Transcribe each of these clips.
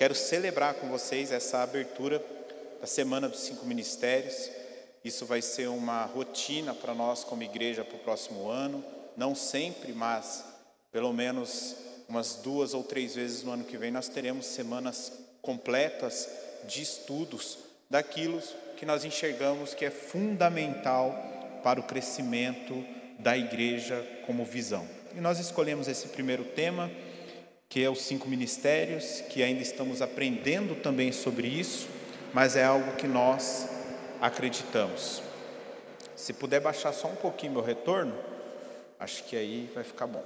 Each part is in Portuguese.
quero celebrar com vocês essa abertura da Semana dos Cinco Ministérios. Isso vai ser uma rotina para nós como igreja para o próximo ano. Não sempre, mas pelo menos umas duas ou três vezes no ano que vem nós teremos semanas completas de estudos daquilo que nós enxergamos que é fundamental para o crescimento da igreja como visão. E nós escolhemos esse primeiro tema, que é os cinco ministérios, que ainda estamos aprendendo também sobre isso, mas é algo que nós acreditamos. Se puder baixar só um pouquinho meu retorno, acho que aí vai ficar bom.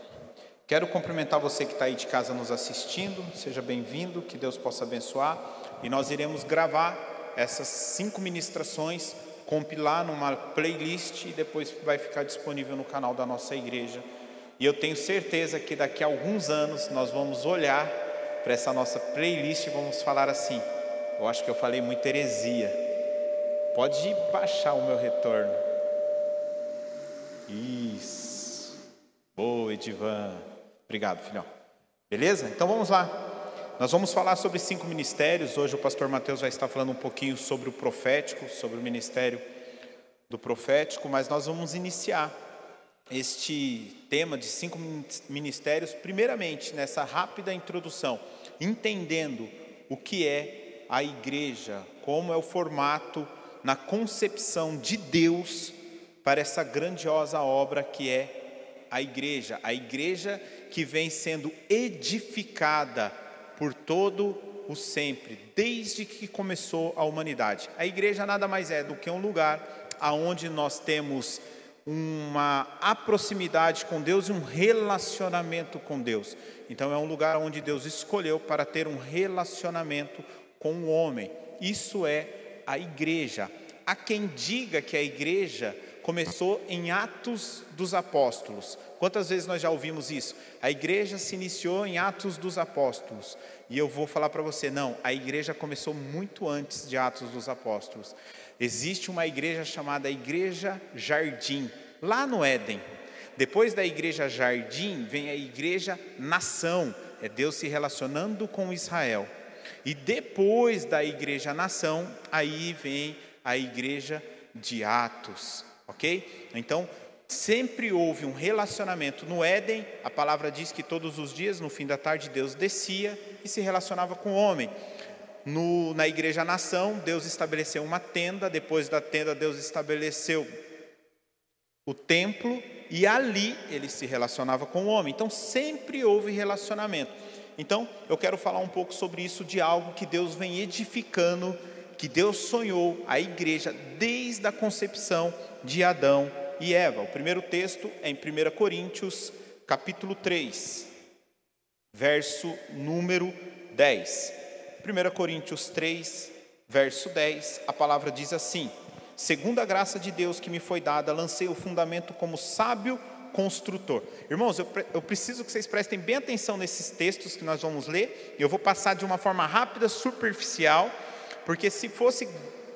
Quero cumprimentar você que está aí de casa nos assistindo, seja bem-vindo, que Deus possa abençoar. E nós iremos gravar essas cinco ministrações, compilar numa playlist e depois vai ficar disponível no canal da nossa igreja. E eu tenho certeza que daqui a alguns anos nós vamos olhar para essa nossa playlist e vamos falar assim: eu acho que eu falei muita heresia. Pode baixar o meu retorno. Isso. Boa, Edivan. Obrigado, filhão. Beleza? Então vamos lá. Nós vamos falar sobre cinco ministérios. Hoje o pastor Mateus vai estar falando um pouquinho sobre o profético, sobre o ministério do profético, mas nós vamos iniciar este tema de cinco ministérios, primeiramente nessa rápida introdução, entendendo o que é a igreja, como é o formato na concepção de Deus para essa grandiosa obra que é a igreja, a igreja que vem sendo edificada por todo o sempre, desde que começou a humanidade. A igreja nada mais é do que um lugar aonde nós temos uma proximidade com Deus e um relacionamento com Deus. Então é um lugar onde Deus escolheu para ter um relacionamento com o homem. Isso é a igreja. Há quem diga que a igreja começou em Atos dos Apóstolos. Quantas vezes nós já ouvimos isso? A igreja se iniciou em Atos dos Apóstolos. E eu vou falar para você, não, a igreja começou muito antes de Atos dos Apóstolos. Existe uma igreja chamada Igreja Jardim, lá no Éden. Depois da igreja Jardim, vem a igreja Nação, é Deus se relacionando com Israel. E depois da igreja Nação, aí vem a igreja de Atos, ok? Então, sempre houve um relacionamento. No Éden, a palavra diz que todos os dias, no fim da tarde, Deus descia e se relacionava com o homem. No, na igreja nação, Deus estabeleceu uma tenda, depois da tenda, Deus estabeleceu o templo, e ali ele se relacionava com o homem. Então sempre houve relacionamento. Então eu quero falar um pouco sobre isso, de algo que Deus vem edificando, que Deus sonhou a igreja desde a concepção de Adão e Eva. O primeiro texto é em 1 Coríntios, capítulo 3, verso número 10. 1 Coríntios 3, verso 10, a palavra diz assim: Segundo a graça de Deus que me foi dada, lancei o fundamento como sábio construtor. Irmãos, eu, eu, preciso que vocês prestem bem atenção nesses textos que nós vamos ler. Eu vou passar de uma forma rápida, superficial, porque se fosse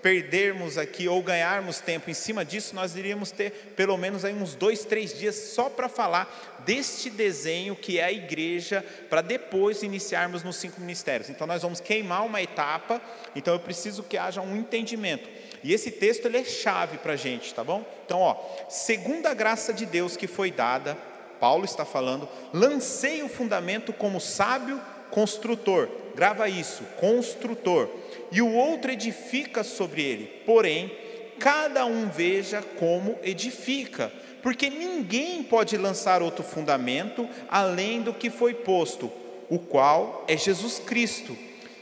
perdermos aqui ou ganharmos tempo em cima disso, nós iríamos ter pelo menos aí uns dois, três dias só para falar deste desenho que é a igreja, para depois iniciarmos nos cinco ministérios. Então nós vamos queimar uma etapa, então eu preciso que haja um entendimento. E esse texto ele é chave para a gente, tá bom? Então, ó, segundo a graça de Deus que foi dada, Paulo está falando, lancei o fundamento como sábio construtor. Grava isso, construtor e o outro edifica sobre ele. Porém, cada um veja como edifica, porque ninguém pode lançar outro fundamento além do que foi posto, o qual é Jesus Cristo.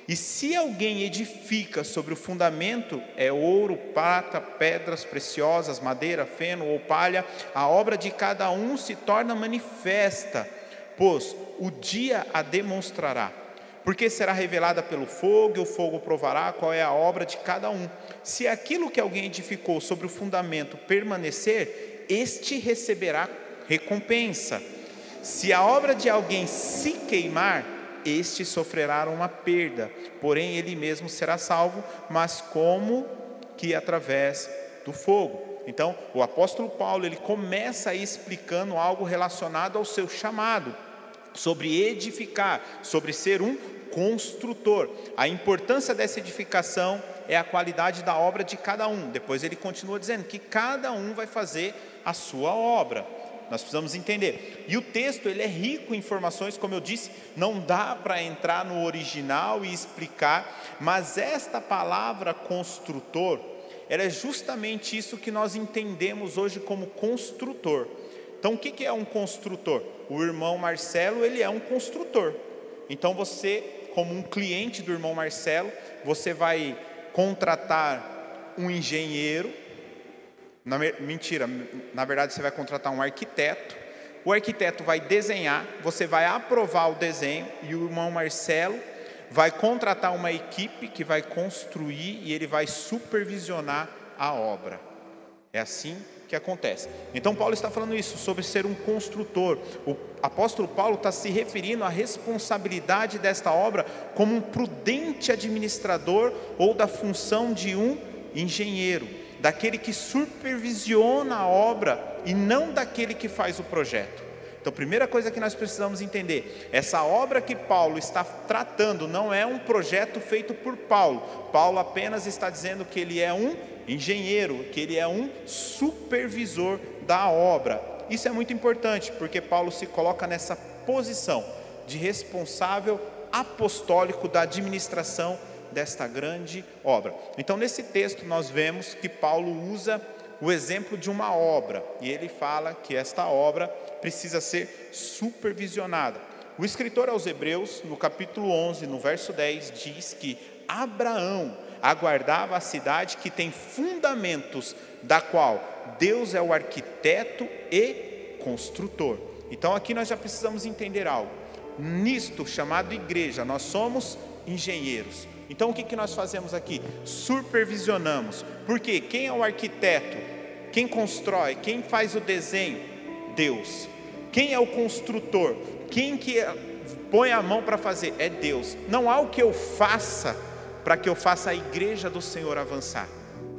E se alguém edifica sobre o fundamento, é ouro, prata, pedras preciosas, madeira, feno ou palha, a obra de cada um se torna manifesta, pois o dia a demonstrará porque será revelada pelo fogo, e o fogo provará qual é a obra de cada um. Se aquilo que alguém edificou sobre o fundamento permanecer, este receberá recompensa. Se a obra de alguém se queimar, este sofrerá uma perda, porém ele mesmo será salvo, mas como que através do fogo. Então, o apóstolo Paulo, ele começa explicando algo relacionado ao seu chamado, sobre edificar, sobre ser um construtor. A importância dessa edificação é a qualidade da obra de cada um. Depois ele continua dizendo que cada um vai fazer a sua obra. Nós precisamos entender. E o texto ele é rico em informações, como eu disse, não dá para entrar no original e explicar, mas esta palavra construtor, ela é justamente isso que nós entendemos hoje como construtor. Então, o que é um construtor? O irmão Marcelo, ele é um construtor. Então, você, como um cliente do irmão Marcelo, você vai contratar um engenheiro. Na, mentira, na verdade, você vai contratar um arquiteto. O arquiteto vai desenhar, você vai aprovar o desenho e o irmão Marcelo vai contratar uma equipe que vai construir e ele vai supervisionar a obra. É assim que acontece. Então, Paulo está falando isso, sobre ser um construtor. O apóstolo Paulo está se referindo à responsabilidade desta obra como um prudente administrador ou da função de um engenheiro, daquele que supervisiona a obra e não daquele que faz o projeto. Então, primeira coisa que nós precisamos entender: essa obra que Paulo está tratando não é um projeto feito por Paulo. Paulo apenas está dizendo que ele é um engenheiro, que ele é um supervisor da obra. Isso é muito importante, porque Paulo se coloca nessa posição de responsável apostólico da administração desta grande obra. Então, nesse texto, nós vemos que Paulo usa o exemplo de uma obra, e ele fala que esta obra precisa ser supervisionada. O escritor aos Hebreus, no capítulo 11, no verso 10, diz que Abraão aguardava a cidade que tem fundamentos, da qual Deus é o arquiteto e construtor. Então aqui nós já precisamos entender algo. Nisto chamado igreja, nós somos engenheiros. Então o que, que nós fazemos aqui? Supervisionamos. Porque quem é o arquiteto? Quem constrói? Quem faz o desenho? Deus. Quem é o construtor? Quem que põe a mão para fazer? É Deus. Não há o que eu faça para que eu faça a igreja do Senhor avançar.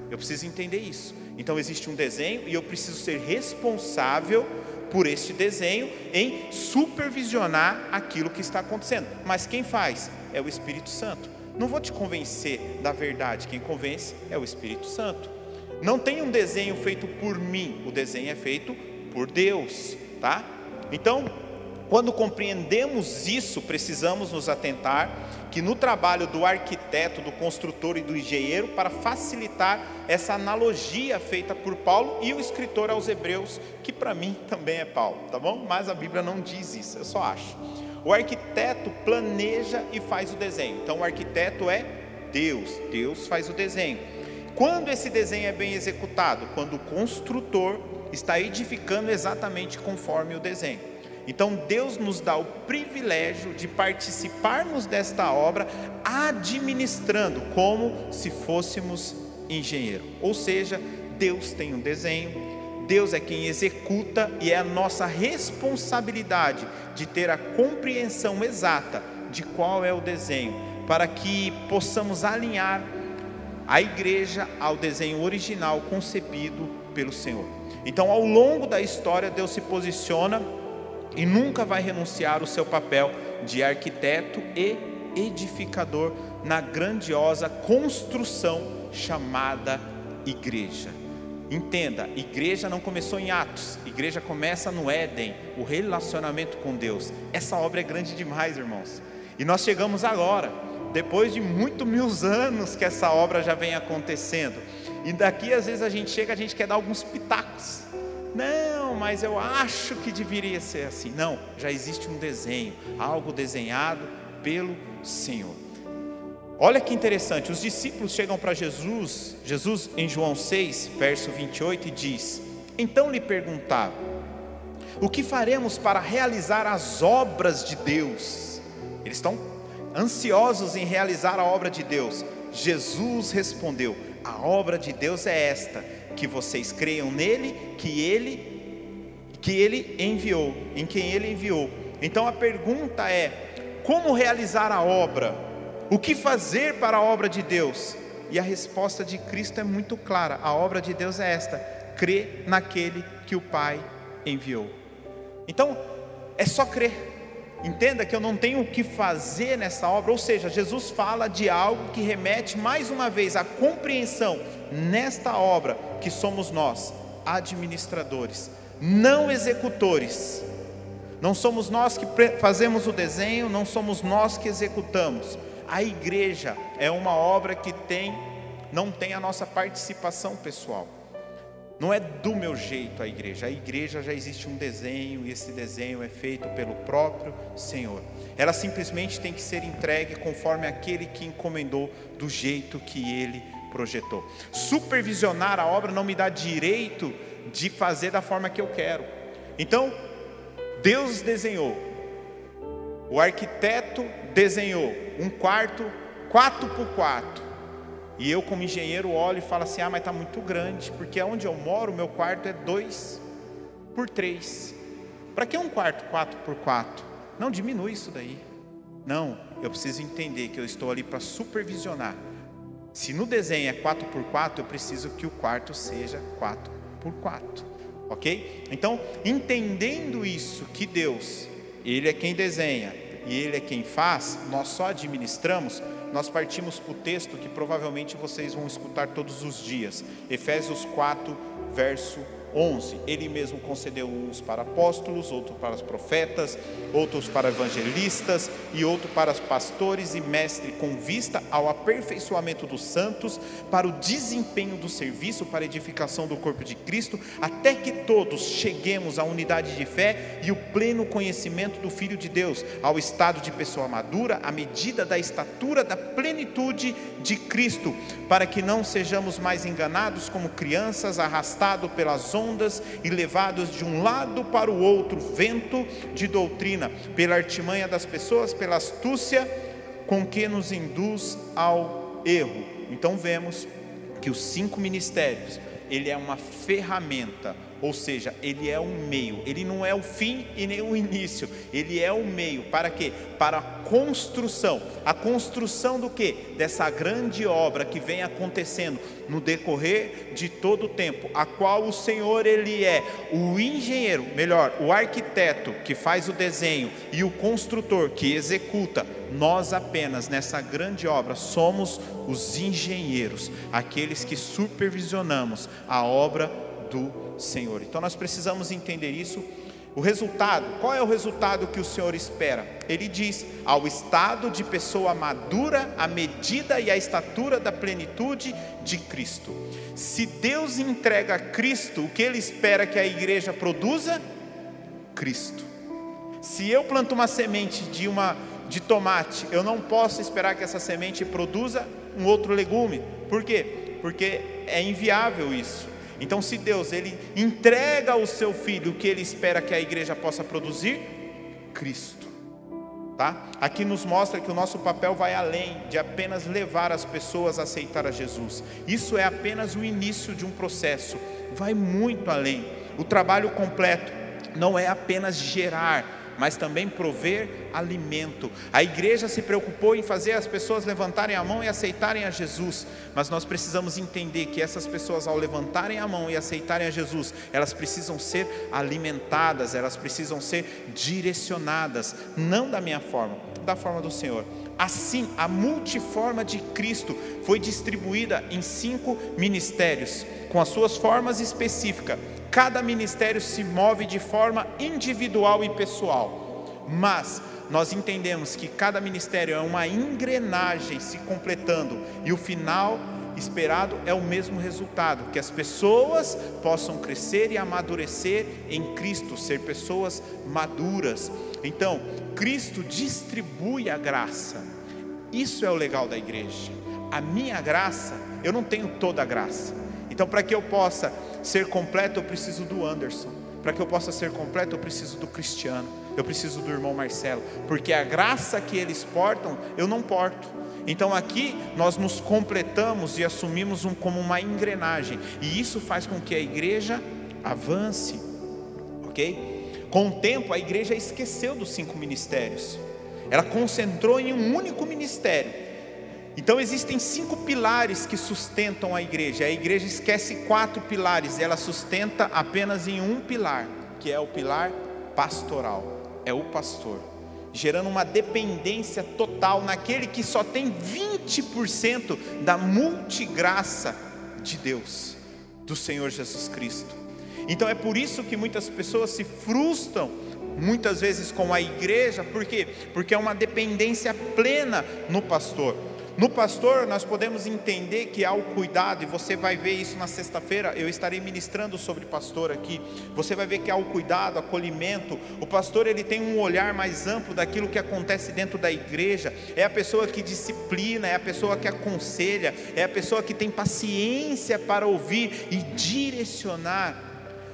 Eu preciso entender isso. Então existe um desenho e eu preciso ser responsável por este desenho em supervisionar aquilo que está acontecendo. Mas quem faz? É o Espírito Santo. Não vou te convencer da verdade, quem convence é o Espírito Santo. Não tem um desenho feito por mim, o desenho é feito por Deus, tá? Então, quando compreendemos isso, precisamos nos atentar que no trabalho do arquiteto, do construtor e do engenheiro, para facilitar essa analogia feita por Paulo e o escritor aos Hebreus, que para mim também é Paulo, tá bom? Mas a Bíblia não diz isso, eu só acho. O arquiteto planeja e faz o desenho. Então o arquiteto é Deus, Deus faz o desenho. Quando esse desenho é bem executado? Quando o construtor está edificando exatamente conforme o desenho. Então Deus nos dá o privilégio de participarmos desta obra administrando como se fôssemos engenheiro. Ou seja, Deus tem um desenho, Deus é quem executa e é a nossa responsabilidade de ter a compreensão exata de qual é o desenho, para que possamos alinhar a igreja ao desenho original concebido pelo Senhor. Então, ao longo da história, Deus se posiciona e nunca vai renunciar o seu papel de arquiteto e edificador na grandiosa construção chamada igreja. Entenda, igreja não começou em Atos, igreja começa no Éden, o relacionamento com Deus. Essa obra é grande demais, irmãos. E nós chegamos agora, depois de muito mil anos que essa obra já vem acontecendo. E daqui às vezes a gente chega, a gente quer dar alguns pitacos. Não, mas eu acho que deveria ser assim. Não, já existe um desenho, algo desenhado pelo Senhor. Olha que interessante, os discípulos chegam para Jesus, Jesus em João 6, verso 28, e diz: Então lhe perguntaram: O que faremos para realizar as obras de Deus? Eles estão ansiosos em realizar a obra de Deus. Jesus respondeu: A obra de Deus é esta que vocês creiam nele, que ele que ele enviou, em quem ele enviou. Então a pergunta é: como realizar a obra? O que fazer para a obra de Deus? E a resposta de Cristo é muito clara: a obra de Deus é esta: crer naquele que o Pai enviou. Então, é só crer. Entenda que eu não tenho o que fazer nessa obra, ou seja, Jesus fala de algo que remete mais uma vez à compreensão nesta obra que somos nós, administradores, não executores. Não somos nós que fazemos o desenho, não somos nós que executamos. A igreja é uma obra que tem não tem a nossa participação pessoal. Não é do meu jeito a igreja. A igreja já existe um desenho e esse desenho é feito pelo próprio Senhor. Ela simplesmente tem que ser entregue conforme aquele que encomendou, do jeito que ele projetou. Supervisionar a obra não me dá direito de fazer da forma que eu quero. Então, Deus desenhou, o arquiteto desenhou um quarto 4 por 4 e eu, como engenheiro, olho e falo assim: ah, mas está muito grande, porque onde eu moro, meu quarto é 2 por 3. Para que um quarto 4 por 4? Não diminui isso daí. Não, eu preciso entender que eu estou ali para supervisionar. Se no desenho é 4 por 4, eu preciso que o quarto seja 4 por 4. Ok? Então, entendendo isso, que Deus, Ele é quem desenha e Ele é quem faz, nós só administramos nós partimos para o texto que provavelmente vocês vão escutar todos os dias, Efésios 4, verso 11. Ele mesmo concedeu uns para apóstolos, outros para os profetas, outros para evangelistas e outros para pastores e mestres, com vista ao aperfeiçoamento dos santos, para o desempenho do serviço, para a edificação do corpo de Cristo, até que todos cheguemos à unidade de fé e o pleno conhecimento do Filho de Deus, ao estado de pessoa madura, à medida da estatura da plenitude de Cristo, para que não sejamos mais enganados como crianças, arrastados pelas ondas e levados de um lado para o outro, vento de doutrina, pela artimanha das pessoas, pela astúcia com que nos induz ao erro. Então vemos que os cinco ministérios, ele é uma ferramenta ou seja, ele é um meio, ele não é o fim e nem o início, ele é o meio, para quê? Para a construção, a construção do que? Dessa grande obra que vem acontecendo no decorrer de todo o tempo, a qual o Senhor ele é o engenheiro, melhor, o arquiteto que faz o desenho e o construtor que executa. Nós apenas nessa grande obra somos os engenheiros, aqueles que supervisionamos a obra do Senhor. Então nós precisamos entender isso. O resultado, qual é o resultado que o Senhor espera? Ele diz: ao estado de pessoa madura, à medida e à estatura da plenitude de Cristo. Se Deus entrega a Cristo, o que Ele espera que a igreja produza? Cristo. Se eu planto uma semente de uma de tomate, eu não posso esperar que essa semente produza um outro legume. Por quê? Porque é inviável isso. Então, se Deus ele entrega ao seu filho o que ele espera que a igreja possa produzir, Cristo. Tá? Aqui nos mostra que o nosso papel vai além de apenas levar as pessoas a aceitar a Jesus. Isso é apenas o início de um processo, vai muito além. O trabalho completo não é apenas gerar, mas também prover alimento. A igreja se preocupou em fazer as pessoas levantarem a mão e aceitarem a Jesus, mas nós precisamos entender que essas pessoas, ao levantarem a mão e aceitarem a Jesus, elas precisam ser alimentadas, elas precisam ser direcionadas, não da minha forma, da forma do Senhor. Assim, a multiforma de Cristo foi distribuída em cinco ministérios, com as suas formas específicas Cada ministério se move de forma individual e pessoal, mas nós entendemos que cada ministério é uma engrenagem se completando e o final esperado é o mesmo resultado, que as pessoas possam crescer e amadurecer em Cristo, ser pessoas maduras. Então, Cristo distribui a graça. Isso é o legal da igreja. A minha graça, eu não tenho toda a graça. Então, para que eu possa ser completo, eu preciso do Anderson. Para que eu possa ser completo, eu preciso do Cristiano. Eu preciso do irmão Marcelo. Porque a graça que eles portam, eu não porto. Então aqui nós nos completamos e assumimos um, como uma engrenagem. E isso faz com que a igreja avance. Ok? Com o tempo, a igreja esqueceu dos cinco ministérios. Ela concentrou em um único ministério então existem cinco pilares que sustentam a igreja. A igreja esquece quatro pilares, ela sustenta apenas em um pilar, que é o pilar pastoral. É o pastor. Gerando uma dependência total naquele que só tem 20% da multigraça de Deus, do Senhor Jesus Cristo. Então é por isso que muitas pessoas se frustram muitas vezes com a igreja, por quê? Porque é uma dependência plena no pastor. No pastor, nós podemos entender que há o cuidado, e você vai ver isso na sexta-feira, eu estarei ministrando sobre pastor aqui. Você vai ver que há o cuidado, acolhimento. O pastor, ele tem um olhar mais amplo daquilo que acontece dentro da igreja. É a pessoa que disciplina, é a pessoa que aconselha, é a pessoa que tem paciência para ouvir e direcionar.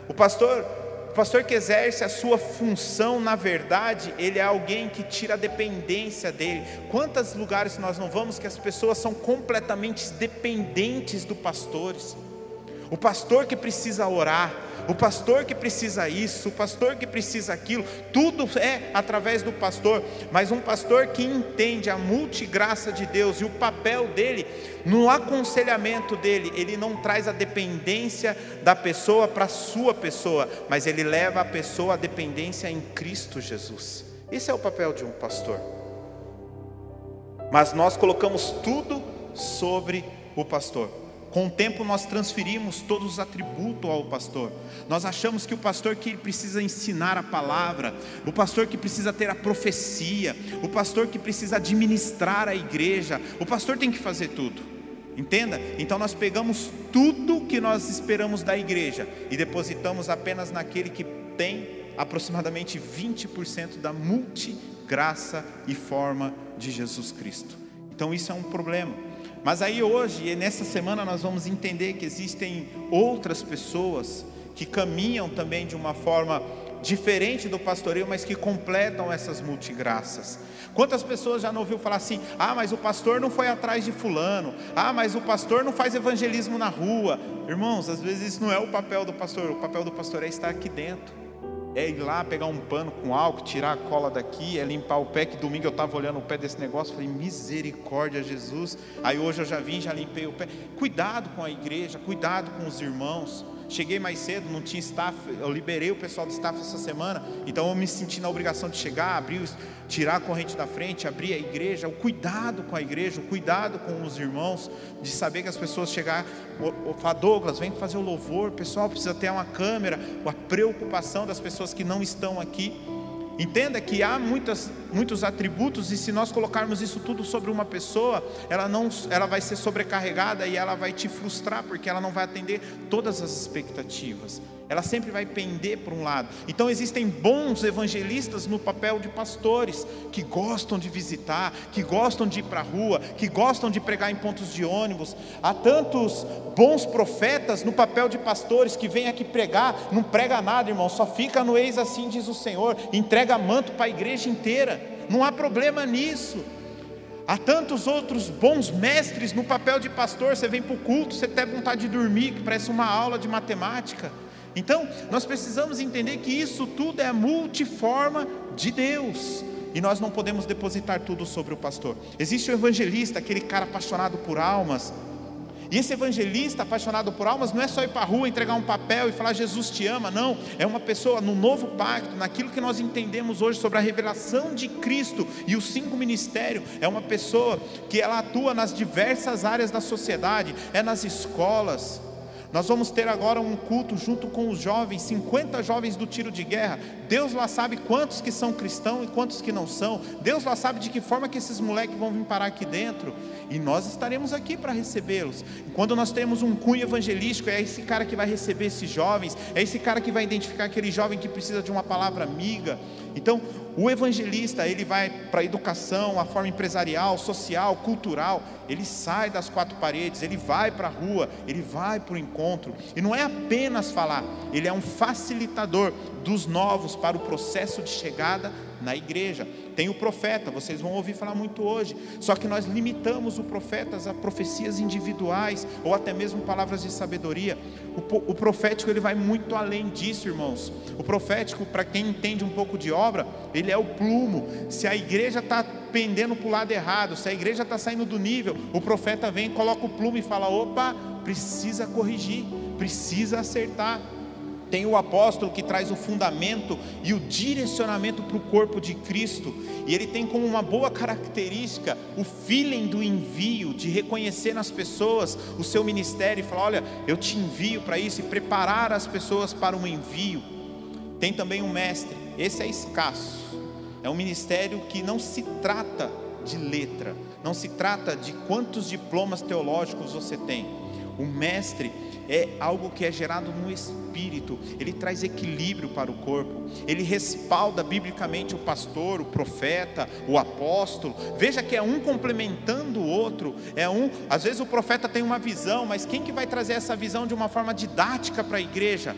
O pastor, o pastor que exerce a sua função, na verdade, ele é alguém que tira a dependência dele. Quantos lugares nós não vamos que as pessoas são completamente dependentes do pastores? O pastor que precisa orar, o pastor que precisa isso, o pastor que precisa aquilo, tudo é através do pastor, mas um pastor que entende a multigraça de Deus e o papel dele no aconselhamento dele, ele não traz a dependência da pessoa para a sua pessoa, mas ele leva a pessoa à dependência em Cristo Jesus. Esse é o papel de um pastor. Mas nós colocamos tudo sobre o pastor. Com o tempo nós transferimos todos os atributos ao pastor. Nós achamos que o pastor que precisa ensinar a palavra, o pastor que precisa ter a profecia, o pastor que precisa administrar a igreja, o pastor tem que fazer tudo. Entenda? Então nós pegamos tudo que nós esperamos da igreja e depositamos apenas naquele que tem aproximadamente 20% da multigraça e forma de Jesus Cristo. Então isso é um problema. Mas aí hoje, e nessa semana, nós vamos entender que existem outras pessoas que caminham também de uma forma diferente do pastoreio, mas que completam essas multigraças. Quantas pessoas já não ouviu falar assim: ah, mas o pastor não foi atrás de fulano, ah, mas o pastor não faz evangelismo na rua. Irmãos, às vezes isso não é o papel do pastor, o papel do pastor é estar aqui dentro é ir lá pegar um pano com álcool, tirar a cola daqui, é limpar o pé, que domingo eu estava olhando o pé desse negócio, falei, misericórdia, Jesus. Aí hoje eu já vim, já limpei o pé. Cuidado com a igreja, cuidado com os irmãos. Cheguei mais cedo, não tinha staff, eu liberei o pessoal do staff essa semana, então eu me senti na obrigação de chegar, abrir, tirar a corrente da frente, abrir a igreja, o cuidado com a igreja, o cuidado com os irmãos, de saber que as pessoas chegar, o, Douglas, vem fazer o louvor, o pessoal precisa ter uma câmera, a preocupação das pessoas que não estão aqui. Entenda que há muitas, muitos atributos e se nós colocarmos isso tudo sobre uma pessoa, ela não, ela vai ser sobrecarregada e ela vai te frustrar porque ela não vai atender todas as expectativas ela sempre vai pender para um lado. Então existem bons evangelistas no papel de pastores, que gostam de visitar, que gostam de ir para a rua, que gostam de pregar em pontos de ônibus. Há tantos bons profetas no papel de pastores que vêm aqui pregar, não prega nada, irmão, só fica no eis assim diz o Senhor, entrega manto para a igreja inteira. Não há problema nisso. Há tantos outros bons mestres no papel de pastor. Você vem para o culto, você tem vontade de dormir, que parece uma aula de matemática. Então, nós precisamos entender que isso tudo é multiforma de Deus. E nós não podemos depositar tudo sobre o pastor. Existe o evangelista, aquele cara apaixonado por almas. E esse evangelista apaixonado por almas não é só ir para a rua, entregar um papel e falar Jesus te ama, não. É uma pessoa no novo pacto, naquilo que nós entendemos hoje sobre a revelação de Cristo e os cinco ministérios. É uma pessoa que ela atua nas diversas áreas da sociedade, é nas escolas, nós vamos ter agora um culto junto com os jovens, 50 jovens do tiro de guerra. Deus lá sabe quantos que são cristãos e quantos que não são. Deus lá sabe de que forma que esses moleques vão vir parar aqui dentro. E nós estaremos aqui para recebê-los. Quando nós temos um cunho evangelístico, é esse cara que vai receber esses jovens, é esse cara que vai identificar aquele jovem que precisa de uma palavra amiga. Então, o evangelista, ele vai para a educação, a forma empresarial, social, cultural, ele sai das quatro paredes, ele vai para a rua, ele vai para o encontro. E não é apenas falar, ele é um facilitador dos novos para o processo de chegada na igreja. Tem o profeta, vocês vão ouvir falar muito hoje. Só que nós limitamos o profeta a profecias individuais ou até mesmo palavras de sabedoria. O, o profético ele vai muito além disso, irmãos. O profético, para quem entende um pouco de obra, ele é o plumo. Se a igreja está pendendo para o lado errado, se a igreja está saindo do nível, o profeta vem, coloca o plumo e fala: opa, precisa corrigir, precisa acertar. Tem o apóstolo que traz o fundamento e o direcionamento para o corpo de Cristo. E ele tem como uma boa característica o feeling do envio, de reconhecer nas pessoas o seu ministério e falar: olha, eu te envio para isso e preparar as pessoas para um envio. Tem também um mestre, esse é escasso. É um ministério que não se trata de letra, não se trata de quantos diplomas teológicos você tem. O mestre é algo que é gerado no espírito, ele traz equilíbrio para o corpo, ele respalda biblicamente o pastor, o profeta, o apóstolo. Veja que é um complementando o outro, é um, às vezes o profeta tem uma visão, mas quem que vai trazer essa visão de uma forma didática para a igreja?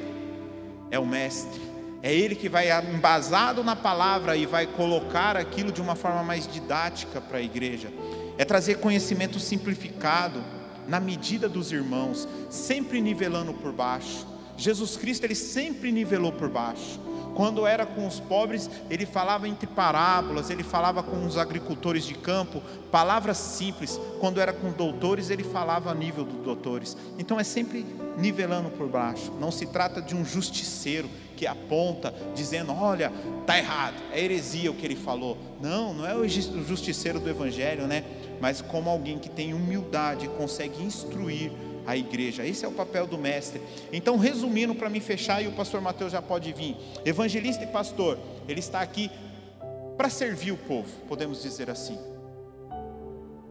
É o mestre. É ele que vai embasado na palavra e vai colocar aquilo de uma forma mais didática para a igreja. É trazer conhecimento simplificado na medida dos irmãos, sempre nivelando por baixo. Jesus Cristo, ele sempre nivelou por baixo. Quando era com os pobres, ele falava entre parábolas, ele falava com os agricultores de campo, palavras simples. Quando era com doutores, ele falava a nível dos doutores. Então é sempre nivelando por baixo. Não se trata de um justiceiro que aponta dizendo: "Olha, tá errado, é heresia o que ele falou". Não, não é o justiceiro do evangelho, né? Mas como alguém que tem humildade, consegue instruir a igreja. Esse é o papel do mestre. Então, resumindo para me fechar e o pastor Mateus já pode vir. Evangelista e pastor, ele está aqui para servir o povo, podemos dizer assim.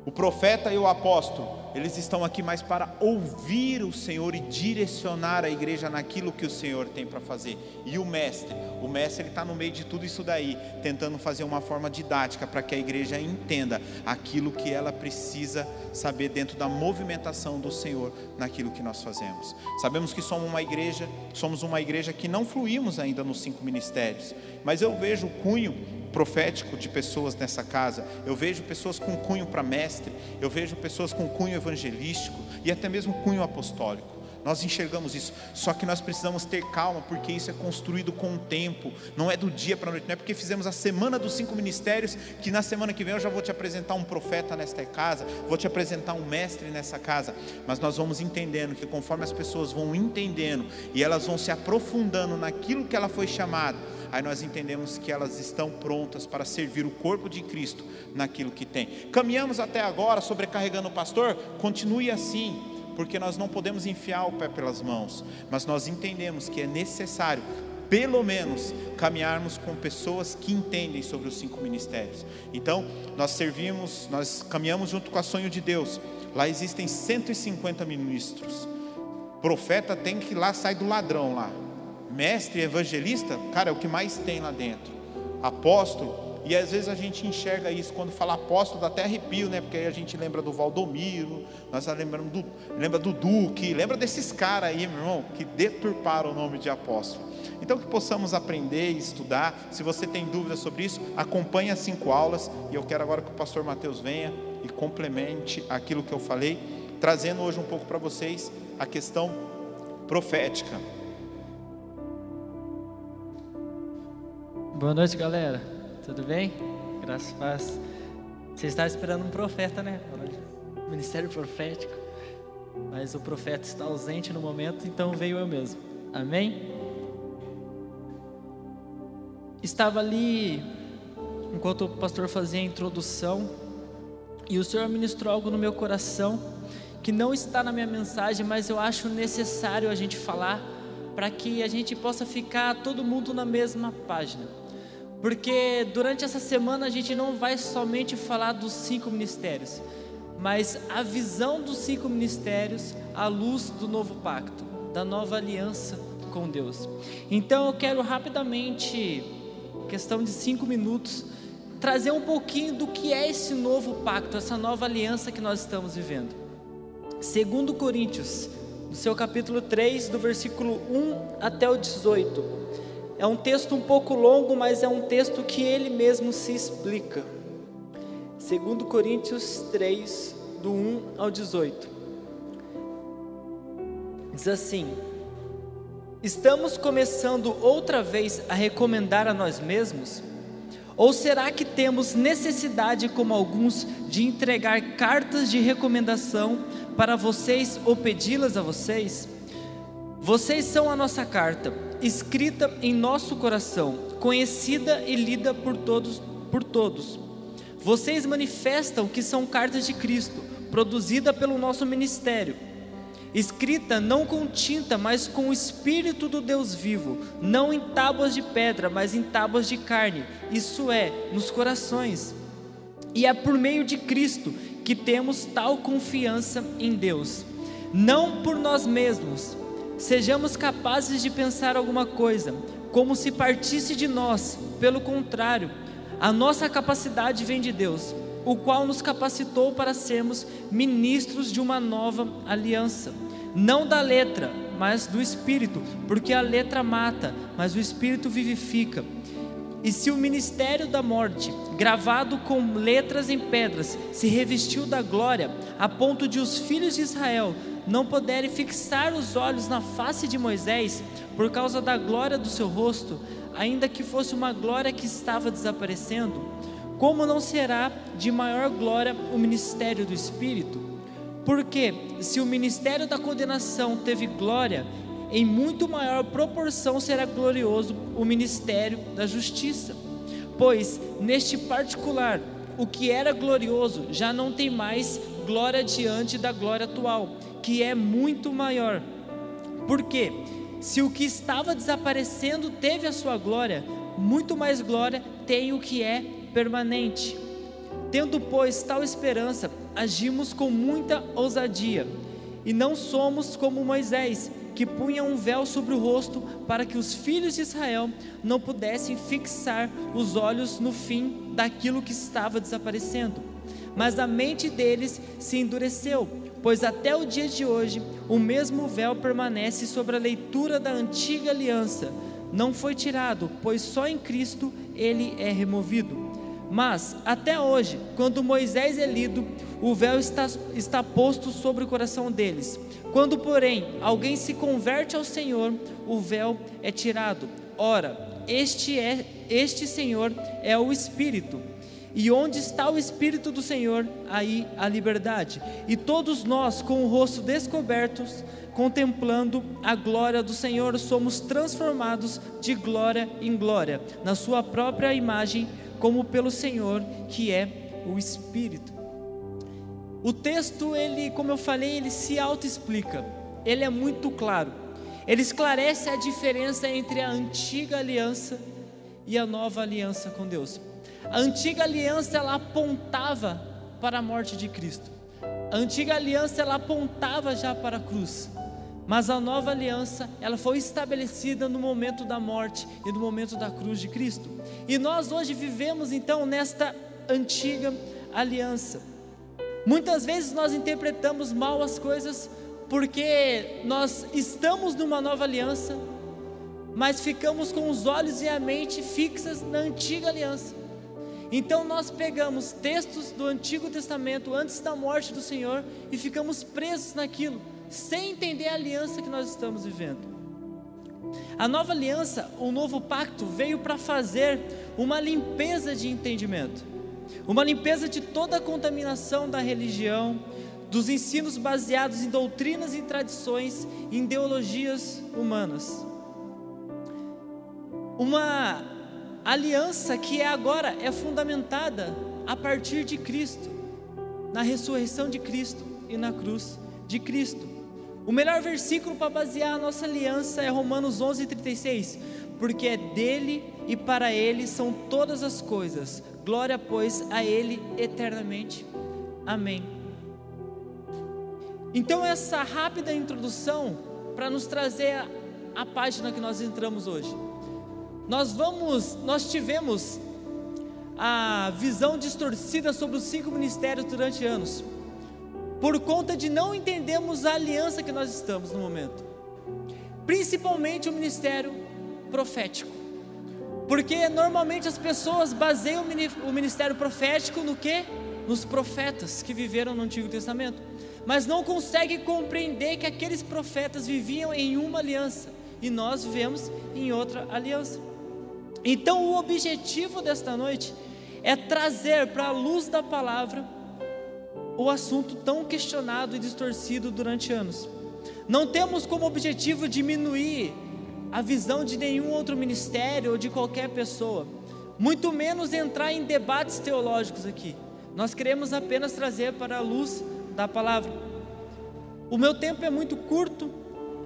O profeta e o apóstolo, eles estão aqui mais para ouvir o Senhor e direcionar a igreja naquilo que o Senhor tem para fazer. E o mestre, o mestre está no meio de tudo isso daí, tentando fazer uma forma didática para que a igreja entenda aquilo que ela precisa saber dentro da movimentação do Senhor naquilo que nós fazemos. Sabemos que somos uma igreja, somos uma igreja que não fluímos ainda nos cinco ministérios, mas eu vejo cunho profético de pessoas nessa casa. Eu vejo pessoas com cunho para mestre, eu vejo pessoas com cunho evangelístico e até mesmo cunho apostólico. Nós enxergamos isso, só que nós precisamos ter calma, porque isso é construído com o tempo, não é do dia para a noite, não é porque fizemos a semana dos cinco ministérios, que na semana que vem eu já vou te apresentar um profeta nesta casa, vou te apresentar um mestre nessa casa, mas nós vamos entendendo que conforme as pessoas vão entendendo e elas vão se aprofundando naquilo que ela foi chamada, aí nós entendemos que elas estão prontas para servir o corpo de Cristo naquilo que tem. Caminhamos até agora sobrecarregando o pastor, continue assim, porque nós não podemos enfiar o pé pelas mãos, mas nós entendemos que é necessário pelo menos caminharmos com pessoas que entendem sobre os cinco ministérios. Então, nós servimos, nós caminhamos junto com a sonho de Deus. Lá existem 150 ministros. Profeta tem que ir lá sair do ladrão lá mestre, evangelista, cara, é o que mais tem lá dentro. Apóstolo, e às vezes a gente enxerga isso, quando fala apóstolo, dá até arrepio, né? Porque aí a gente lembra do Valdomiro, nós lembramos do, lembra do Duque, lembra desses caras aí, meu irmão, que deturparam o nome de apóstolo. Então que possamos aprender e estudar. Se você tem dúvidas sobre isso, acompanhe as cinco aulas. E eu quero agora que o pastor Mateus venha e complemente aquilo que eu falei, trazendo hoje um pouco para vocês a questão profética. Boa noite, galera. Tudo bem? Graças a Deus. Você está esperando um profeta, né? Ministério profético. Mas o profeta está ausente no momento, então veio eu mesmo. Amém? Estava ali, enquanto o pastor fazia a introdução, e o Senhor ministrou algo no meu coração, que não está na minha mensagem, mas eu acho necessário a gente falar, para que a gente possa ficar todo mundo na mesma página porque durante essa semana a gente não vai somente falar dos cinco ministérios, mas a visão dos cinco ministérios à luz do novo pacto, da nova aliança com Deus. Então eu quero rapidamente, questão de cinco minutos, trazer um pouquinho do que é esse novo pacto, essa nova aliança que nós estamos vivendo. Segundo Coríntios, no seu capítulo 3, do versículo 1 até o 18. É um texto um pouco longo, mas é um texto que ele mesmo se explica. Segundo Coríntios 3, do 1 ao 18. Diz assim: Estamos começando outra vez a recomendar a nós mesmos? Ou será que temos necessidade, como alguns, de entregar cartas de recomendação para vocês ou pedi-las a vocês? Vocês são a nossa carta escrita em nosso coração, conhecida e lida por todos, por todos. Vocês manifestam que são cartas de Cristo, produzida pelo nosso ministério, escrita não com tinta, mas com o espírito do Deus vivo, não em tábuas de pedra, mas em tábuas de carne, isso é, nos corações. E é por meio de Cristo que temos tal confiança em Deus, não por nós mesmos sejamos capazes de pensar alguma coisa, como se partisse de nós, pelo contrário, a nossa capacidade vem de Deus, o qual nos capacitou para sermos ministros de uma nova aliança, não da letra, mas do espírito, porque a letra mata, mas o espírito vivifica. E se o ministério da morte, gravado com letras em pedras, se revestiu da glória, a ponto de os filhos de Israel não puderem fixar os olhos na face de Moisés por causa da glória do seu rosto, ainda que fosse uma glória que estava desaparecendo, como não será de maior glória o ministério do Espírito? Porque se o ministério da condenação teve glória, em muito maior proporção será glorioso o ministério da justiça. Pois neste particular, o que era glorioso já não tem mais glória diante da glória atual, que é muito maior. Porque se o que estava desaparecendo teve a sua glória, muito mais glória tem o que é permanente. Tendo, pois, tal esperança, agimos com muita ousadia, e não somos como Moisés, que punha um véu sobre o rosto para que os filhos de Israel não pudessem fixar os olhos no fim daquilo que estava desaparecendo. Mas a mente deles se endureceu pois até o dia de hoje o mesmo véu permanece sobre a leitura da antiga aliança. Não foi tirado, pois só em Cristo ele é removido. Mas, até hoje, quando Moisés é lido, o véu está, está posto sobre o coração deles. Quando, porém, alguém se converte ao Senhor, o véu é tirado. Ora, este é este Senhor é o Espírito. E onde está o Espírito do Senhor, aí a liberdade. E todos nós, com o rosto descobertos, contemplando a glória do Senhor, somos transformados de glória em glória, na Sua própria imagem, como pelo Senhor, que é o Espírito. O texto, ele, como eu falei, ele se autoexplica, ele é muito claro, ele esclarece a diferença entre a antiga aliança e a nova aliança com Deus. A antiga aliança ela apontava para a morte de Cristo. A antiga aliança ela apontava já para a cruz. Mas a nova aliança, ela foi estabelecida no momento da morte e no momento da cruz de Cristo. E nós hoje vivemos então nesta antiga aliança. Muitas vezes nós interpretamos mal as coisas porque nós estamos numa nova aliança, mas ficamos com os olhos e a mente fixas na antiga aliança. Então nós pegamos textos do Antigo Testamento antes da morte do Senhor e ficamos presos naquilo, sem entender a aliança que nós estamos vivendo. A nova aliança, o novo pacto, veio para fazer uma limpeza de entendimento, uma limpeza de toda a contaminação da religião, dos ensinos baseados em doutrinas e tradições, em ideologias humanas. Uma aliança que é agora é fundamentada a partir de Cristo, na ressurreição de Cristo e na cruz de Cristo. O melhor versículo para basear a nossa aliança é Romanos 11:36, porque é dele e para ele são todas as coisas. Glória, pois, a ele eternamente. Amém. Então essa rápida introdução para nos trazer a, a página que nós entramos hoje. Nós vamos, nós tivemos a visão distorcida sobre os cinco ministérios durante anos, por conta de não entendermos a aliança que nós estamos no momento, principalmente o ministério profético, porque normalmente as pessoas baseiam o ministério profético no que? Nos profetas que viveram no Antigo Testamento, mas não conseguem compreender que aqueles profetas viviam em uma aliança e nós vivemos em outra aliança. Então, o objetivo desta noite é trazer para a luz da palavra o assunto tão questionado e distorcido durante anos. Não temos como objetivo diminuir a visão de nenhum outro ministério ou de qualquer pessoa, muito menos entrar em debates teológicos aqui. Nós queremos apenas trazer para a luz da palavra. O meu tempo é muito curto,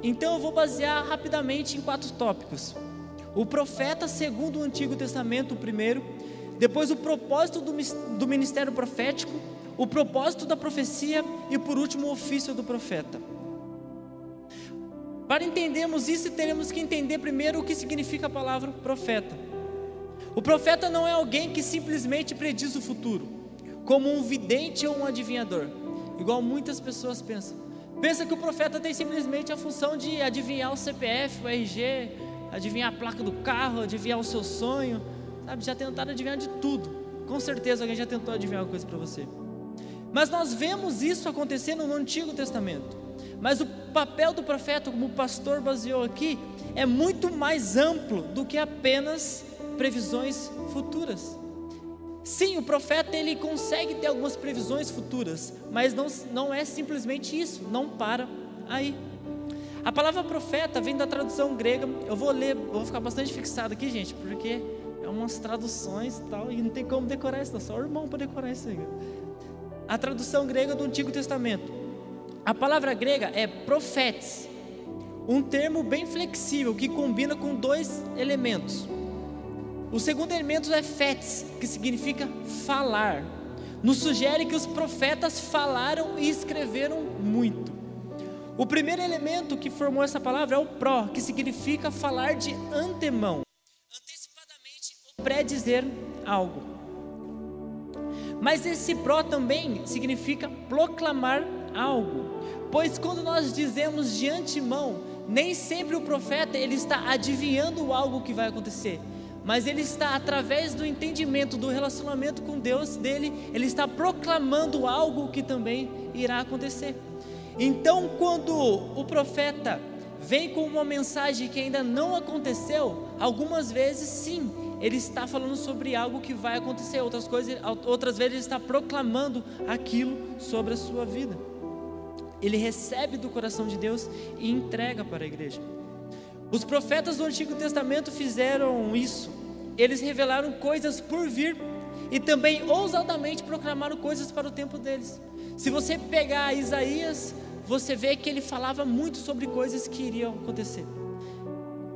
então eu vou basear rapidamente em quatro tópicos. O profeta segundo o Antigo Testamento, o primeiro, depois o propósito do, do ministério profético, o propósito da profecia e por último o ofício do profeta. Para entendermos isso, teremos que entender primeiro o que significa a palavra profeta. O profeta não é alguém que simplesmente prediz o futuro, como um vidente ou um adivinhador, igual muitas pessoas pensam. Pensa que o profeta tem simplesmente a função de adivinhar o CPF, o RG, adivinhar a placa do carro, adivinhar o seu sonho, sabe? Já tentaram adivinhar de tudo. Com certeza alguém já tentou adivinhar alguma coisa para você. Mas nós vemos isso acontecendo no Antigo Testamento. Mas o papel do profeta, como o pastor baseou aqui, é muito mais amplo do que apenas previsões futuras. Sim, o profeta ele consegue ter algumas previsões futuras, mas não, não é simplesmente isso, não para aí. A palavra profeta vem da tradução grega, eu vou ler, vou ficar bastante fixado aqui, gente, porque é umas traduções e tal, e não tem como decorar isso, só o irmão para decorar isso aí. A tradução grega do Antigo Testamento. A palavra grega é profetes, um termo bem flexível que combina com dois elementos o segundo elemento é fetes, que significa falar. Nos sugere que os profetas falaram e escreveram muito. O primeiro elemento que formou essa palavra é o pró, que significa falar de antemão, antecipadamente ou pré-dizer algo. Mas esse pró também significa proclamar algo, pois quando nós dizemos de antemão, nem sempre o profeta ele está adivinhando algo que vai acontecer mas ele está através do entendimento do relacionamento com Deus dele, ele está proclamando algo que também irá acontecer. Então, quando o profeta vem com uma mensagem que ainda não aconteceu, algumas vezes sim, ele está falando sobre algo que vai acontecer, outras coisas, outras vezes ele está proclamando aquilo sobre a sua vida. Ele recebe do coração de Deus e entrega para a igreja. Os profetas do Antigo Testamento fizeram isso. Eles revelaram coisas por vir e também ousadamente proclamaram coisas para o tempo deles. Se você pegar Isaías, você vê que ele falava muito sobre coisas que iriam acontecer.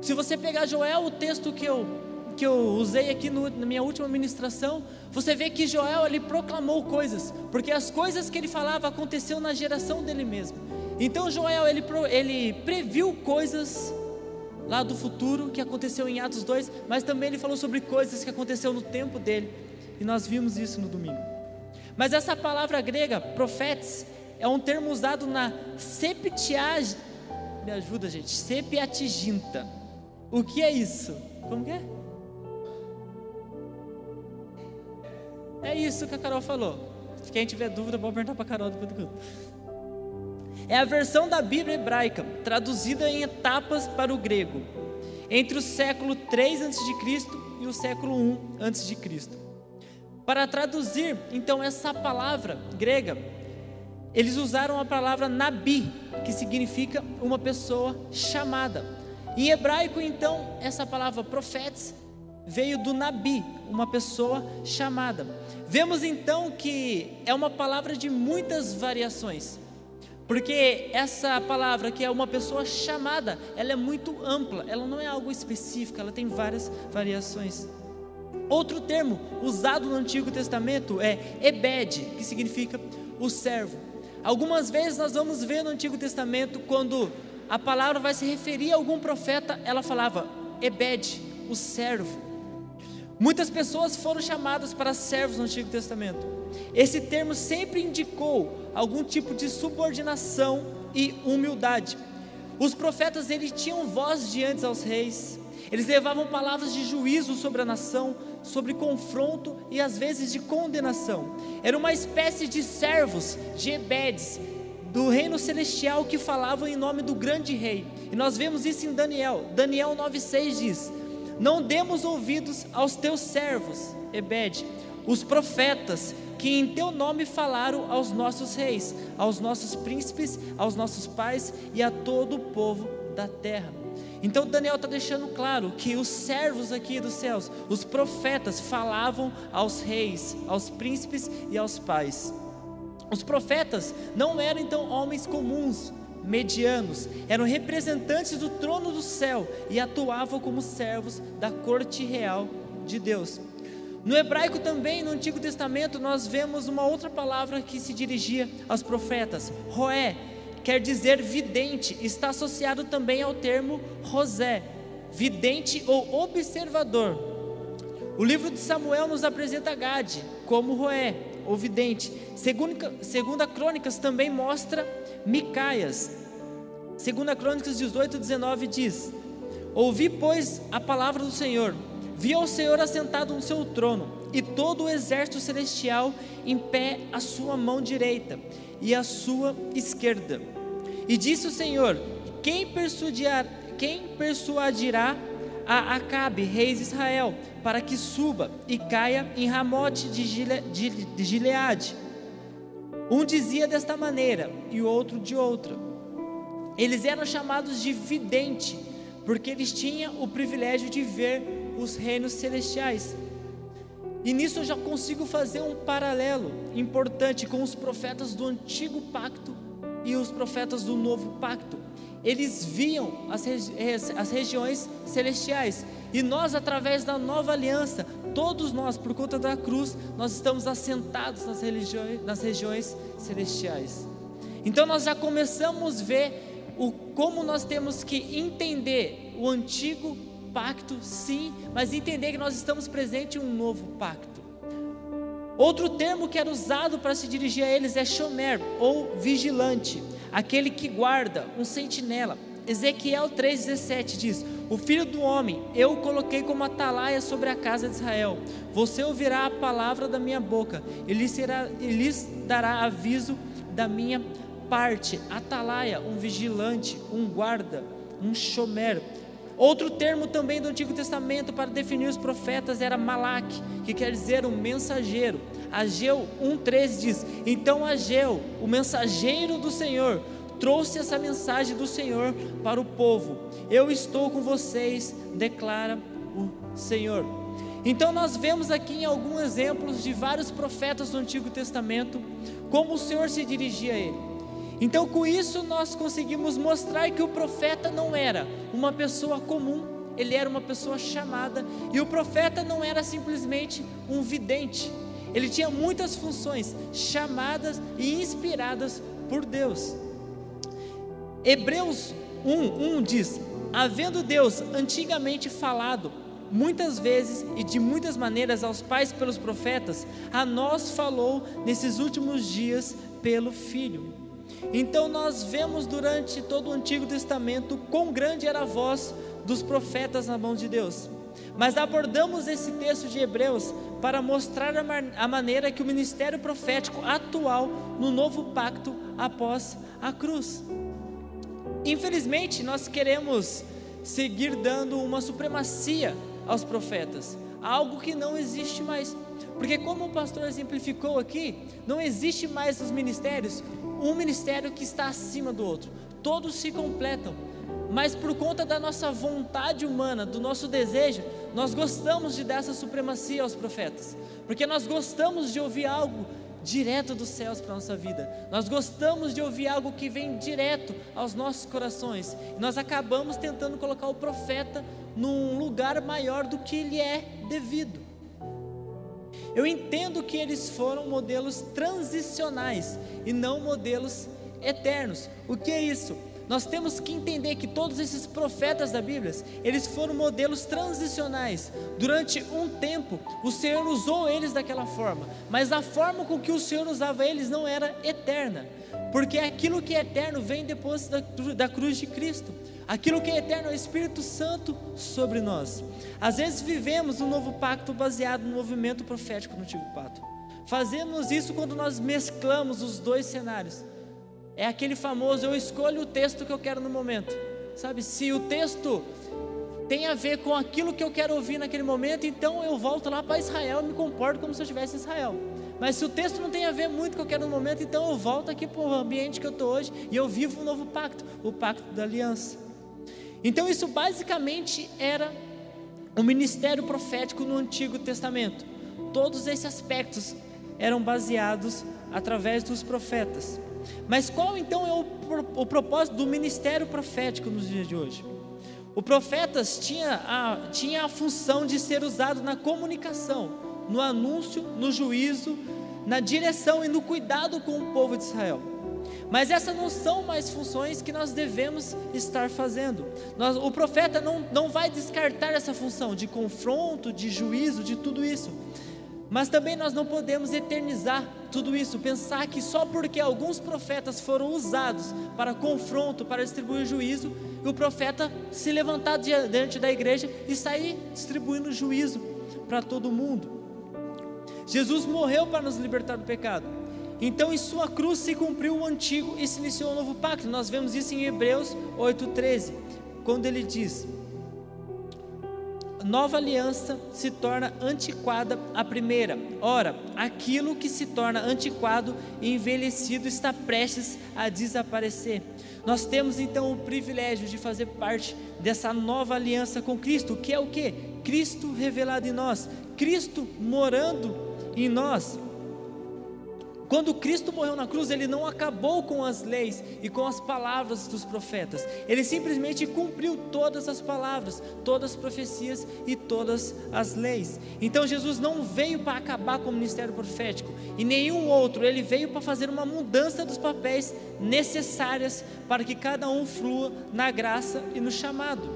Se você pegar Joel, o texto que eu que eu usei aqui no, na minha última ministração, você vê que Joel ele proclamou coisas, porque as coisas que ele falava aconteceu na geração dele mesmo. Então Joel ele, ele previu coisas lá do futuro que aconteceu em Atos 2, mas também ele falou sobre coisas que aconteceu no tempo dele, e nós vimos isso no domingo. Mas essa palavra grega, profetes, é um termo usado na septiag... me ajuda gente, septiaginta. O que é isso? Como que é? É isso que a Carol falou. Se quem tiver dúvida, pode perguntar para a Carol depois do culto. É a versão da Bíblia hebraica, traduzida em etapas para o grego, entre o século 3 a.C. e o século 1 a.C. Para traduzir, então, essa palavra grega, eles usaram a palavra nabi, que significa uma pessoa chamada. Em hebraico, então, essa palavra profetes veio do nabi, uma pessoa chamada. Vemos então que é uma palavra de muitas variações. Porque essa palavra que é uma pessoa chamada, ela é muito ampla, ela não é algo específico, ela tem várias variações. Outro termo usado no Antigo Testamento é Ebed, que significa o servo. Algumas vezes nós vamos ver no Antigo Testamento quando a palavra vai se referir a algum profeta, ela falava Ebed, o servo. Muitas pessoas foram chamadas para servos no Antigo Testamento. Esse termo sempre indicou algum tipo de subordinação e humildade. Os profetas eles tinham voz diante aos reis. Eles levavam palavras de juízo sobre a nação, sobre confronto e às vezes de condenação. Era uma espécie de servos, de ebedes, do reino celestial que falavam em nome do grande rei. E nós vemos isso em Daniel. Daniel 9:6 diz: Não demos ouvidos aos teus servos, Ebed, os profetas que em teu nome falaram aos nossos reis, aos nossos príncipes, aos nossos pais e a todo o povo da terra. Então Daniel está deixando claro que os servos aqui dos céus, os profetas, falavam aos reis, aos príncipes e aos pais. Os profetas não eram então homens comuns, medianos, eram representantes do trono do céu e atuavam como servos da corte real de Deus. No hebraico também, no Antigo Testamento, nós vemos uma outra palavra que se dirigia aos profetas, roé, quer dizer vidente, está associado também ao termo rosé, vidente ou observador. O livro de Samuel nos apresenta Gade como roé, ou vidente. Segunda, segunda Crônicas também mostra Micaias. Segunda Crônicas 18, 19 diz: Ouvi, pois, a palavra do Senhor Vi ao Senhor assentado no seu trono, e todo o exército celestial em pé à sua mão direita e à sua esquerda. E disse o Senhor: Quem persuadirá, quem persuadirá a Acabe, rei de Israel, para que suba e caia em Ramote de, Gile, de, de Gileade? Um dizia desta maneira e o outro de outra. Eles eram chamados de vidente, porque eles tinham o privilégio de ver os reinos celestiais. E nisso eu já consigo fazer um paralelo importante com os profetas do antigo pacto e os profetas do novo pacto. Eles viam as, regi as regiões celestiais. E nós, através da nova aliança, todos nós, por conta da cruz, nós estamos assentados nas, nas regiões celestiais. Então nós já começamos a ver o, como nós temos que entender o antigo pacto, sim, mas entender que nós estamos presentes em um novo pacto. Outro termo que era usado para se dirigir a eles é shomer, ou vigilante, aquele que guarda, um sentinela. Ezequiel 3,17 diz: O filho do homem, eu o coloquei como atalaia sobre a casa de Israel. Você ouvirá a palavra da minha boca, e lhes, será, e lhes dará aviso da minha parte. Atalaia, um vigilante, um guarda, um shomer. Outro termo também do Antigo Testamento para definir os profetas era Malak, que quer dizer um mensageiro. Ageu 1,13 diz: Então Ageu, o mensageiro do Senhor, trouxe essa mensagem do Senhor para o povo. Eu estou com vocês, declara o Senhor. Então nós vemos aqui em alguns exemplos de vários profetas do Antigo Testamento como o Senhor se dirigia a ele. Então, com isso, nós conseguimos mostrar que o profeta não era uma pessoa comum, ele era uma pessoa chamada, e o profeta não era simplesmente um vidente, ele tinha muitas funções chamadas e inspiradas por Deus. Hebreus 1, 1 diz: Havendo Deus antigamente falado, muitas vezes e de muitas maneiras aos pais pelos profetas, a nós falou nesses últimos dias pelo Filho então nós vemos durante todo o Antigo Testamento quão grande era a voz dos profetas na mão de Deus. Mas abordamos esse texto de Hebreus para mostrar a, a maneira que o ministério profético atual no novo pacto após a cruz. Infelizmente, nós queremos seguir dando uma supremacia aos profetas, algo que não existe mais. Porque, como o pastor exemplificou aqui, não existe mais os ministérios um ministério que está acima do outro. Todos se completam, mas por conta da nossa vontade humana, do nosso desejo, nós gostamos de dar essa supremacia aos profetas, porque nós gostamos de ouvir algo direto dos céus para a nossa vida. Nós gostamos de ouvir algo que vem direto aos nossos corações. E nós acabamos tentando colocar o profeta num lugar maior do que ele é devido. Eu entendo que eles foram modelos transicionais e não modelos eternos. O que é isso? Nós temos que entender que todos esses profetas da Bíblia, eles foram modelos transicionais. Durante um tempo, o Senhor usou eles daquela forma, mas a forma com que o Senhor usava eles não era eterna, porque aquilo que é eterno vem depois da, da cruz de Cristo. Aquilo que é eterno é o Espírito Santo sobre nós. Às vezes vivemos um novo pacto baseado no movimento profético no antigo pacto. Fazemos isso quando nós mesclamos os dois cenários. É aquele famoso eu escolho o texto que eu quero no momento. Sabe, se o texto tem a ver com aquilo que eu quero ouvir naquele momento, então eu volto lá para Israel e me comporto como se eu estivesse em Israel. Mas se o texto não tem a ver muito com o que eu quero no momento, então eu volto aqui para o ambiente que eu estou hoje e eu vivo um novo pacto, o pacto da aliança. Então, isso basicamente era o ministério profético no Antigo Testamento. Todos esses aspectos eram baseados através dos profetas. Mas qual então é o, o propósito do ministério profético nos dias de hoje? O profetas tinha a, tinha a função de ser usado na comunicação, no anúncio, no juízo, na direção e no cuidado com o povo de Israel. Mas essas não são mais funções que nós devemos estar fazendo. Nós, o profeta não, não vai descartar essa função de confronto, de juízo, de tudo isso. Mas também nós não podemos eternizar tudo isso, pensar que só porque alguns profetas foram usados para confronto, para distribuir juízo, o profeta se levantar diante da igreja e sair distribuindo juízo para todo mundo. Jesus morreu para nos libertar do pecado. Então, em sua cruz se cumpriu o antigo e se iniciou o novo pacto. Nós vemos isso em Hebreus 8:13, quando ele diz: nova aliança se torna antiquada a primeira. Ora, aquilo que se torna antiquado e envelhecido está prestes a desaparecer. Nós temos então o privilégio de fazer parte dessa nova aliança com Cristo, que é o que? Cristo revelado em nós, Cristo morando em nós. Quando Cristo morreu na cruz, ele não acabou com as leis e com as palavras dos profetas. Ele simplesmente cumpriu todas as palavras, todas as profecias e todas as leis. Então Jesus não veio para acabar com o ministério profético e nenhum outro, ele veio para fazer uma mudança dos papéis necessárias para que cada um flua na graça e no chamado.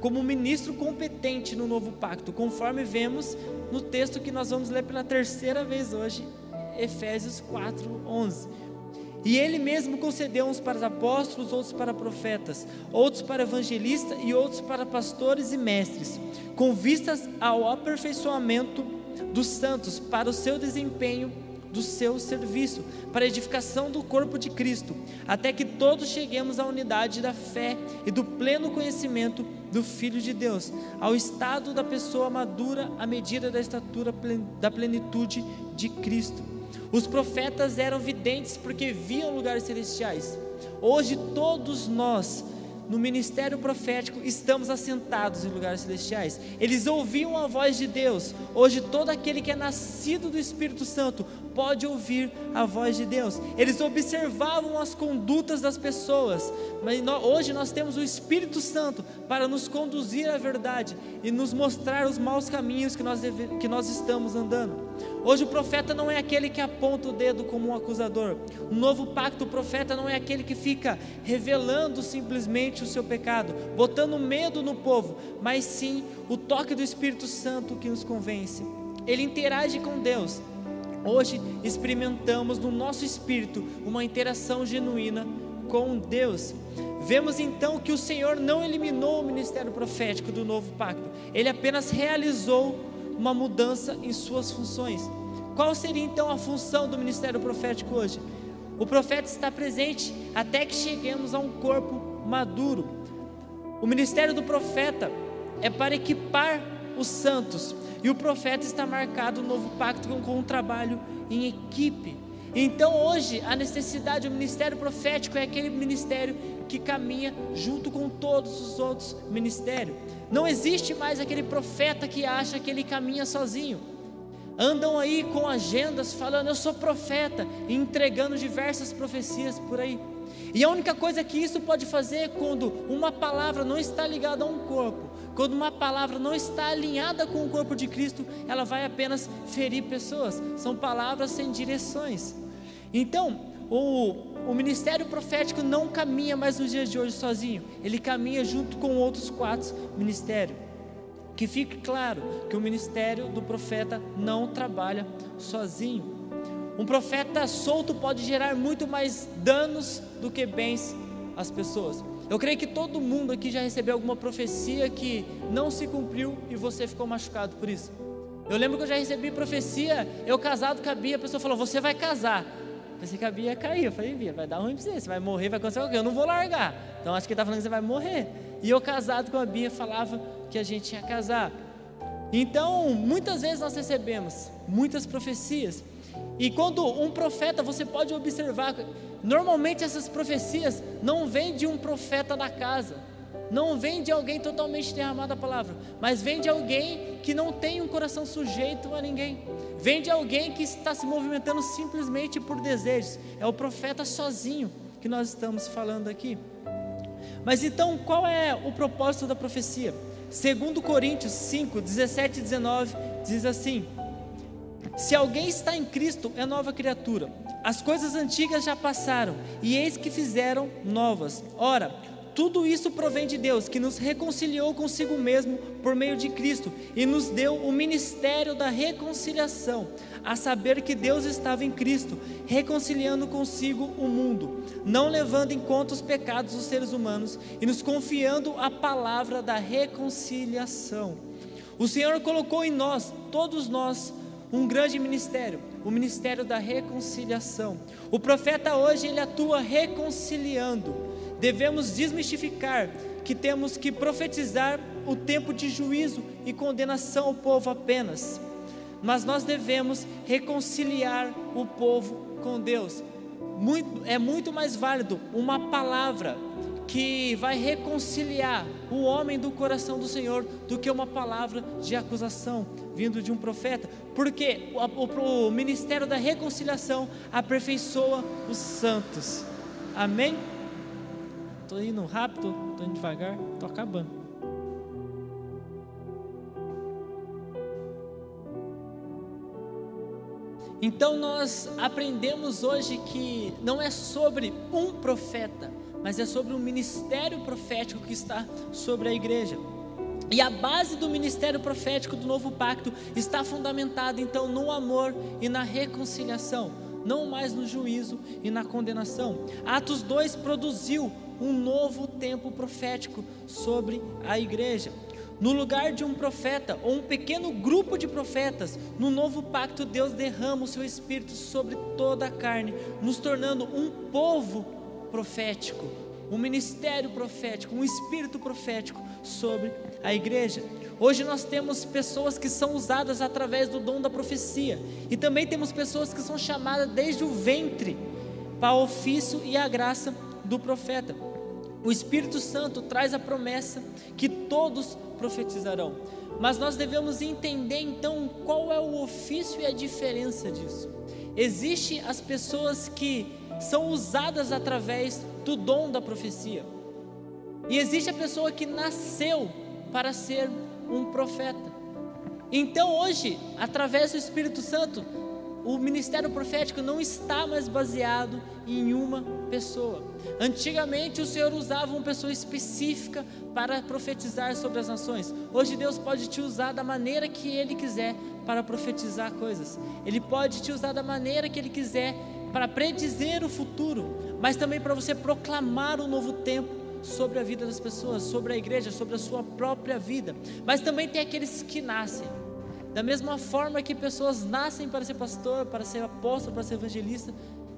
Como ministro competente no novo pacto, conforme vemos no texto que nós vamos ler pela terceira vez hoje, Efésios 4, 11. E ele mesmo concedeu uns para apóstolos, outros para profetas, outros para evangelistas e outros para pastores e mestres, com vistas ao aperfeiçoamento dos santos, para o seu desempenho do seu serviço, para a edificação do corpo de Cristo, até que todos cheguemos à unidade da fé e do pleno conhecimento do Filho de Deus, ao estado da pessoa madura à medida da estatura da plenitude de Cristo. Os profetas eram videntes porque viam lugares celestiais. Hoje todos nós no ministério profético estamos assentados em lugares celestiais. Eles ouviam a voz de Deus. Hoje todo aquele que é nascido do Espírito Santo pode ouvir a voz de Deus. Eles observavam as condutas das pessoas, mas hoje nós temos o Espírito Santo para nos conduzir à verdade e nos mostrar os maus caminhos que nós, deve, que nós estamos andando. Hoje o profeta não é aquele que aponta o dedo como um acusador. O novo pacto, o profeta não é aquele que fica revelando simplesmente o seu pecado, botando medo no povo, mas sim o toque do Espírito Santo que nos convence. Ele interage com Deus Hoje experimentamos no nosso espírito uma interação genuína com Deus. Vemos então que o Senhor não eliminou o ministério profético do novo pacto, ele apenas realizou uma mudança em suas funções. Qual seria então a função do ministério profético hoje? O profeta está presente até que cheguemos a um corpo maduro. O ministério do profeta é para equipar os santos e o profeta está marcado no novo pacto com, um trabalho em equipe. Então hoje a necessidade, o ministério profético é aquele ministério que caminha junto com todos os outros ministérios. Não existe mais aquele profeta que acha que ele caminha sozinho. Andam aí com agendas falando eu sou profeta e entregando diversas profecias por aí. E a única coisa que isso pode fazer é quando uma palavra não está ligada a um corpo, quando uma palavra não está alinhada com o corpo de Cristo, ela vai apenas ferir pessoas. São palavras sem direções. Então, o, o ministério profético não caminha mais nos dias de hoje sozinho, ele caminha junto com outros quatro ministérios. Que fique claro que o ministério do profeta não trabalha sozinho. Um profeta solto pode gerar muito mais danos do que bens às pessoas. Eu creio que todo mundo aqui já recebeu alguma profecia que não se cumpriu e você ficou machucado por isso. Eu lembro que eu já recebi profecia, eu casado com a Bia, a pessoa falou: Você vai casar. Pensei que a Bia ia cair. Eu falei: Bia, vai dar ruim para você, você vai morrer, vai acontecer algo. Eu não vou largar. Então acho que ele está falando que você vai morrer. E eu casado com a Bia falava que a gente ia casar. Então, muitas vezes nós recebemos muitas profecias. E quando um profeta, você pode observar Normalmente essas profecias não vêm de um profeta da casa. não vem de alguém totalmente derramado a palavra, mas vem de alguém que não tem um coração sujeito a ninguém. Vem de alguém que está se movimentando simplesmente por desejos. É o profeta sozinho que nós estamos falando aqui. Mas então, qual é o propósito da profecia? Segundo Coríntios 5, 17 e 19, diz assim: Se alguém está em Cristo, é nova criatura. As coisas antigas já passaram, e eis que fizeram novas. Ora, tudo isso provém de Deus, que nos reconciliou consigo mesmo por meio de Cristo e nos deu o ministério da reconciliação, a saber que Deus estava em Cristo, reconciliando consigo o mundo, não levando em conta os pecados dos seres humanos e nos confiando a palavra da reconciliação. O Senhor colocou em nós, todos nós, um grande ministério, o ministério da reconciliação. O profeta hoje ele atua reconciliando devemos desmistificar que temos que profetizar o tempo de juízo e condenação ao povo apenas, mas nós devemos reconciliar o povo com Deus. Muito, é muito mais válido uma palavra que vai reconciliar o homem do coração do Senhor do que uma palavra de acusação vindo de um profeta, porque o, o, o ministério da reconciliação aperfeiçoa os santos. Amém? Estou indo rápido, estou indo devagar, estou acabando. Então nós aprendemos hoje que não é sobre um profeta, mas é sobre um ministério profético que está sobre a igreja. E a base do ministério profético do novo pacto está fundamentada então no amor e na reconciliação, não mais no juízo e na condenação. Atos 2 produziu um novo tempo profético sobre a igreja. No lugar de um profeta ou um pequeno grupo de profetas, no novo pacto, Deus derrama o seu espírito sobre toda a carne, nos tornando um povo profético, um ministério profético, um espírito profético sobre a igreja. Hoje nós temos pessoas que são usadas através do dom da profecia, e também temos pessoas que são chamadas desde o ventre para o ofício e a graça do profeta. O Espírito Santo traz a promessa que todos profetizarão. Mas nós devemos entender então qual é o ofício e a diferença disso. Existem as pessoas que são usadas através do dom da profecia. E existe a pessoa que nasceu para ser um profeta. Então hoje, através do Espírito Santo, o ministério profético não está mais baseado em uma pessoa. Antigamente o Senhor usava uma pessoa específica para profetizar sobre as nações. Hoje Deus pode te usar da maneira que Ele quiser para profetizar coisas. Ele pode te usar da maneira que Ele quiser para predizer o futuro, mas também para você proclamar um novo tempo sobre a vida das pessoas, sobre a igreja, sobre a sua própria vida. Mas também tem aqueles que nascem. Da mesma forma que pessoas nascem para ser pastor, para ser apóstolo, para ser evangelista,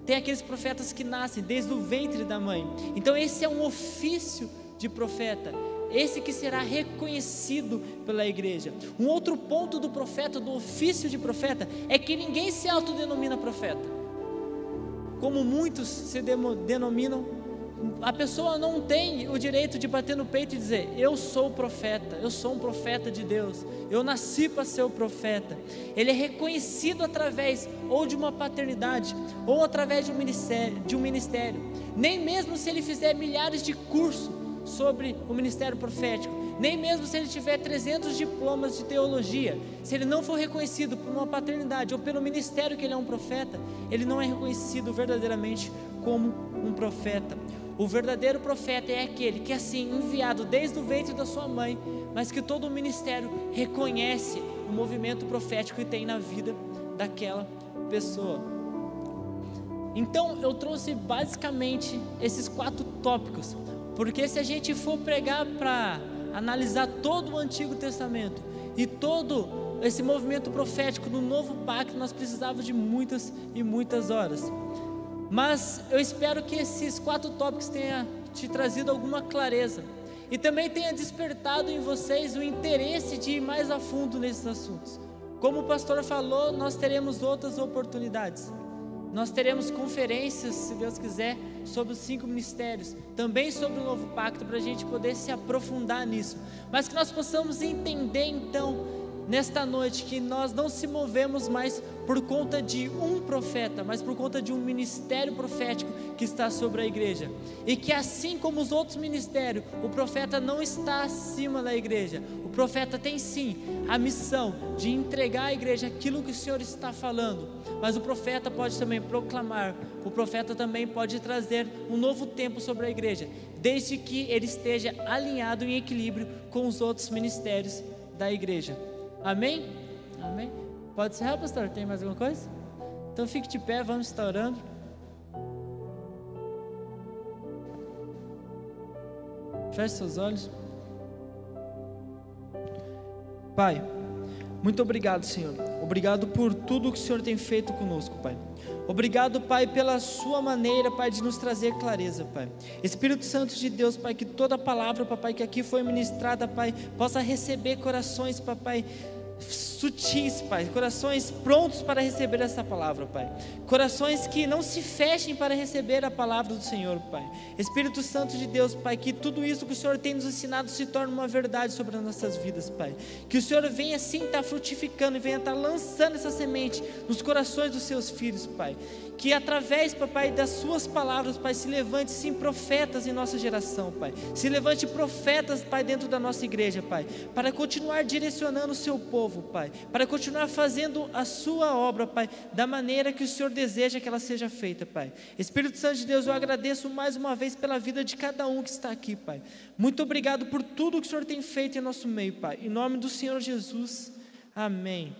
tem aqueles profetas que nascem desde o ventre da mãe. Então esse é um ofício de profeta, esse que será reconhecido pela igreja. Um outro ponto do profeta, do ofício de profeta, é que ninguém se autodenomina profeta. Como muitos se denominam a pessoa não tem o direito de bater no peito e dizer: Eu sou profeta, eu sou um profeta de Deus, eu nasci para ser o profeta. Ele é reconhecido através ou de uma paternidade ou através de um ministério. De um ministério. Nem mesmo se ele fizer milhares de cursos sobre o ministério profético, nem mesmo se ele tiver 300 diplomas de teologia, se ele não for reconhecido por uma paternidade ou pelo ministério que ele é um profeta, ele não é reconhecido verdadeiramente como um profeta. O verdadeiro profeta é aquele que, é assim, enviado desde o ventre da sua mãe, mas que todo o ministério reconhece o movimento profético que tem na vida daquela pessoa. Então, eu trouxe basicamente esses quatro tópicos, porque se a gente for pregar para analisar todo o Antigo Testamento e todo esse movimento profético no novo pacto, nós precisávamos de muitas e muitas horas. Mas eu espero que esses quatro tópicos tenham te trazido alguma clareza e também tenha despertado em vocês o interesse de ir mais a fundo nesses assuntos. Como o pastor falou, nós teremos outras oportunidades. Nós teremos conferências, se Deus quiser, sobre os cinco ministérios, também sobre o novo pacto, para a gente poder se aprofundar nisso. Mas que nós possamos entender então nesta noite que nós não se movemos mais por conta de um profeta, mas por conta de um ministério profético que está sobre a igreja. E que assim como os outros ministérios, o profeta não está acima da igreja. O profeta tem sim a missão de entregar à igreja aquilo que o Senhor está falando, mas o profeta pode também proclamar, o profeta também pode trazer um novo tempo sobre a igreja, desde que ele esteja alinhado em equilíbrio com os outros ministérios da igreja. Amém? Amém? Pode ser, pastor? Tem mais alguma coisa? Então fique de pé, vamos estar orando. Feche seus olhos. Pai, muito obrigado, Senhor. Obrigado por tudo que o Senhor tem feito conosco, Pai. Obrigado, Pai, pela Sua maneira, Pai, de nos trazer clareza, Pai. Espírito Santo de Deus, Pai, que toda palavra, Pai, que aqui foi ministrada, Pai, possa receber corações, Pai, sutis, Pai, corações prontos para receber essa palavra, Pai. Corações que não se fechem para receber a palavra do Senhor, Pai. Espírito Santo de Deus, Pai, que tudo isso que o Senhor tem nos ensinado se torne uma verdade sobre as nossas vidas, Pai. Que o Senhor venha sim estar frutificando e venha estar lançando essa semente nos corações dos seus filhos, Pai. Que através, papai, das suas palavras, Pai, se levante sim profetas em nossa geração, Pai. Se levante profetas, Pai, dentro da nossa igreja, Pai, para continuar direcionando o seu povo, Pai, para continuar fazendo a sua obra, Pai, da maneira que o Senhor deseja que ela seja feita, Pai. Espírito Santo de Deus, eu agradeço mais uma vez pela vida de cada um que está aqui, Pai. Muito obrigado por tudo que o Senhor tem feito em nosso meio, Pai. Em nome do Senhor Jesus. Amém.